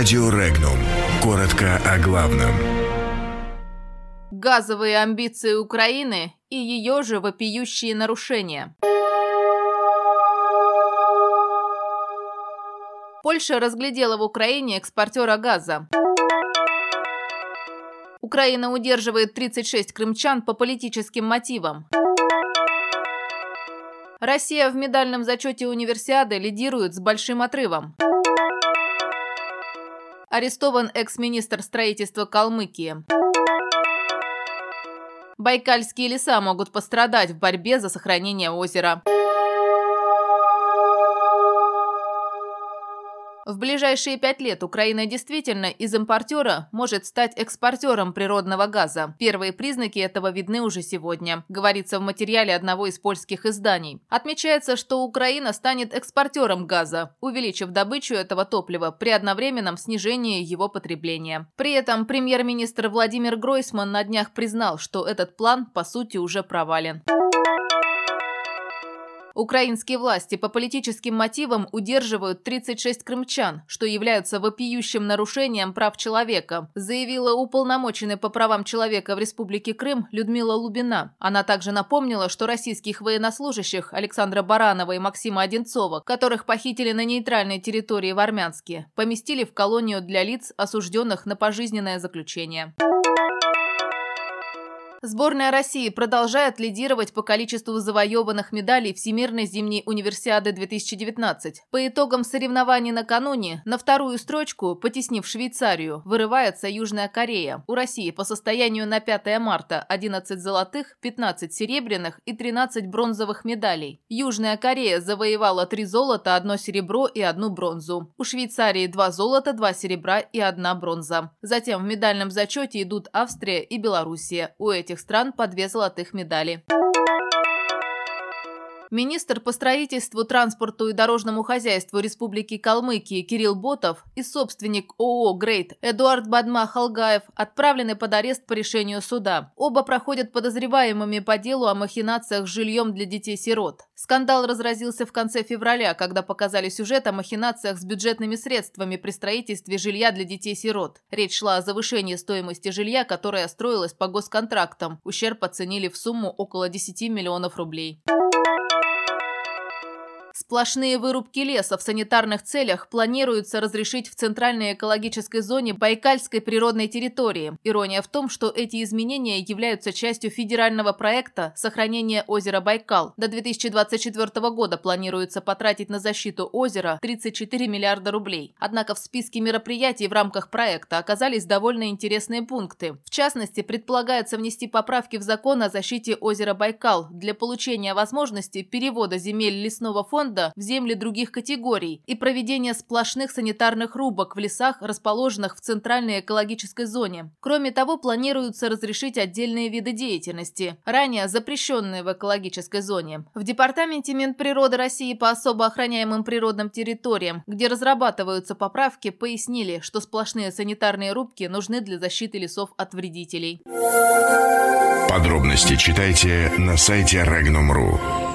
Радио Регнум. Коротко о главном. Газовые амбиции Украины и ее же вопиющие нарушения. Польша разглядела в Украине экспортера газа. Украина удерживает 36 крымчан по политическим мотивам. Россия в медальном зачете универсиады лидирует с большим отрывом. Арестован экс-министр строительства Калмыкии. Байкальские леса могут пострадать в борьбе за сохранение озера. В ближайшие пять лет Украина действительно из импортера может стать экспортером природного газа. Первые признаки этого видны уже сегодня, говорится в материале одного из польских изданий. Отмечается, что Украина станет экспортером газа, увеличив добычу этого топлива при одновременном снижении его потребления. При этом премьер-министр Владимир Гройсман на днях признал, что этот план по сути уже провален. Украинские власти по политическим мотивам удерживают 36 крымчан, что является вопиющим нарушением прав человека, заявила уполномоченный по правам человека в Республике Крым Людмила Лубина. Она также напомнила, что российских военнослужащих Александра Баранова и Максима Одинцова, которых похитили на нейтральной территории в Армянске, поместили в колонию для лиц, осужденных на пожизненное заключение. Сборная России продолжает лидировать по количеству завоеванных медалей Всемирной зимней универсиады 2019. По итогам соревнований накануне на вторую строчку, потеснив Швейцарию, вырывается Южная Корея. У России по состоянию на 5 марта 11 золотых, 15 серебряных и 13 бронзовых медалей. Южная Корея завоевала 3 золота, 1 серебро и 1 бронзу. У Швейцарии 2 золота, 2 серебра и 1 бронза. Затем в медальном зачете идут Австрия и Белоруссия. У этих этих стран по две золотых медали. Министр по строительству, транспорту и дорожному хозяйству Республики Калмыкии Кирилл Ботов и собственник ООО «Грейт» Эдуард Бадма-Халгаев отправлены под арест по решению суда. Оба проходят подозреваемыми по делу о махинациях с жильем для детей-сирот. Скандал разразился в конце февраля, когда показали сюжет о махинациях с бюджетными средствами при строительстве жилья для детей-сирот. Речь шла о завышении стоимости жилья, которое строилось по госконтрактам. Ущерб оценили в сумму около 10 миллионов рублей. Сплошные вырубки леса в санитарных целях планируется разрешить в центральной экологической зоне Байкальской природной территории. Ирония в том, что эти изменения являются частью федерального проекта сохранения озера Байкал. До 2024 года планируется потратить на защиту озера 34 миллиарда рублей. Однако в списке мероприятий в рамках проекта оказались довольно интересные пункты. В частности, предполагается внести поправки в закон о защите озера Байкал для получения возможности перевода земель лесного фонда фонда в земли других категорий и проведение сплошных санитарных рубок в лесах, расположенных в центральной экологической зоне. Кроме того, планируется разрешить отдельные виды деятельности, ранее запрещенные в экологической зоне. В Департаменте Минприроды России по особо охраняемым природным территориям, где разрабатываются поправки, пояснили, что сплошные санитарные рубки нужны для защиты лесов от вредителей. Подробности читайте на сайте Regnum.ru.